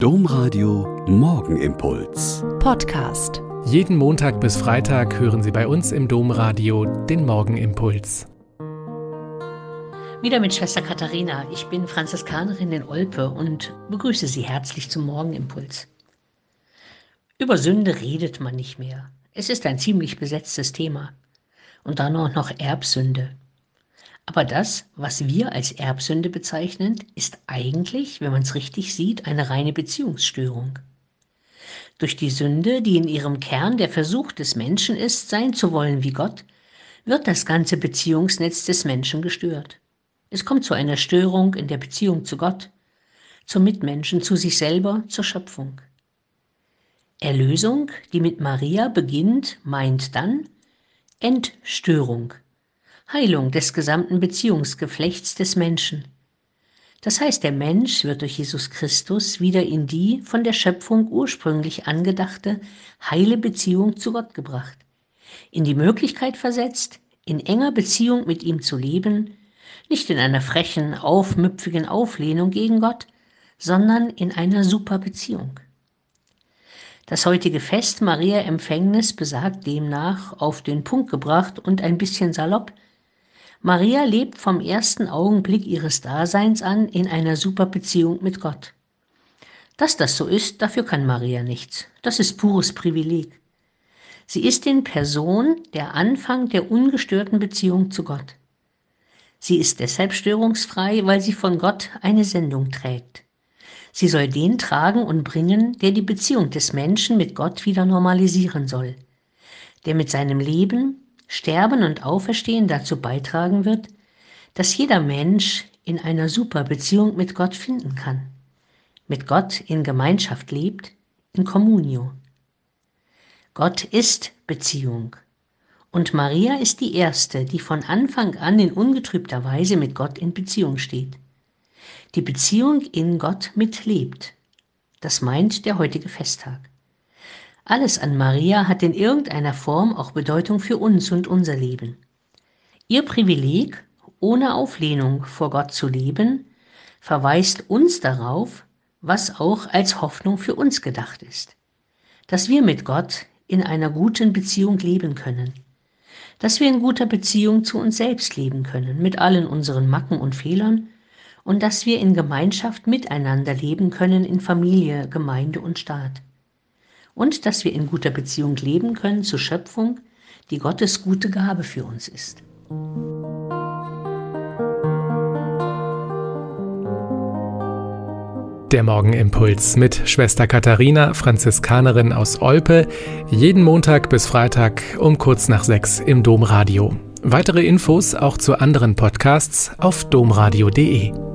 Domradio Morgenimpuls. Podcast. Jeden Montag bis Freitag hören Sie bei uns im Domradio den Morgenimpuls. Wieder mit Schwester Katharina. Ich bin Franziskanerin in Olpe und begrüße Sie herzlich zum Morgenimpuls. Über Sünde redet man nicht mehr. Es ist ein ziemlich besetztes Thema. Und dann auch noch Erbsünde. Aber das, was wir als Erbsünde bezeichnen, ist eigentlich, wenn man es richtig sieht, eine reine Beziehungsstörung. Durch die Sünde, die in ihrem Kern der Versuch des Menschen ist, sein zu wollen wie Gott, wird das ganze Beziehungsnetz des Menschen gestört. Es kommt zu einer Störung in der Beziehung zu Gott, zum Mitmenschen, zu sich selber, zur Schöpfung. Erlösung, die mit Maria beginnt, meint dann Entstörung, Heilung des gesamten Beziehungsgeflechts des Menschen. Das heißt, der Mensch wird durch Jesus Christus wieder in die von der Schöpfung ursprünglich angedachte heile Beziehung zu Gott gebracht, in die Möglichkeit versetzt, in enger Beziehung mit ihm zu leben, nicht in einer frechen, aufmüpfigen Auflehnung gegen Gott, sondern in einer Superbeziehung. Das heutige Fest Maria Empfängnis besagt demnach auf den Punkt gebracht und ein bisschen salopp, Maria lebt vom ersten Augenblick ihres Daseins an in einer super Beziehung mit Gott. Dass das so ist, dafür kann Maria nichts. Das ist pures Privileg. Sie ist in Person der Anfang der ungestörten Beziehung zu Gott. Sie ist deshalb störungsfrei, weil sie von Gott eine Sendung trägt. Sie soll den tragen und bringen, der die Beziehung des Menschen mit Gott wieder normalisieren soll, der mit seinem Leben, Sterben und Auferstehen dazu beitragen wird, dass jeder Mensch in einer super Beziehung mit Gott finden kann, mit Gott in Gemeinschaft lebt, in Communio. Gott ist Beziehung und Maria ist die Erste, die von Anfang an in ungetrübter Weise mit Gott in Beziehung steht. Die Beziehung in Gott mitlebt. Das meint der heutige Festtag. Alles an Maria hat in irgendeiner Form auch Bedeutung für uns und unser Leben. Ihr Privileg, ohne Auflehnung vor Gott zu leben, verweist uns darauf, was auch als Hoffnung für uns gedacht ist. Dass wir mit Gott in einer guten Beziehung leben können. Dass wir in guter Beziehung zu uns selbst leben können, mit allen unseren Macken und Fehlern. Und dass wir in Gemeinschaft miteinander leben können in Familie, Gemeinde und Staat und dass wir in guter Beziehung leben können zur Schöpfung, die Gottes gute Gabe für uns ist. Der Morgenimpuls mit Schwester Katharina, Franziskanerin aus Olpe, jeden Montag bis Freitag um kurz nach sechs im Domradio. Weitere Infos auch zu anderen Podcasts auf domradio.de.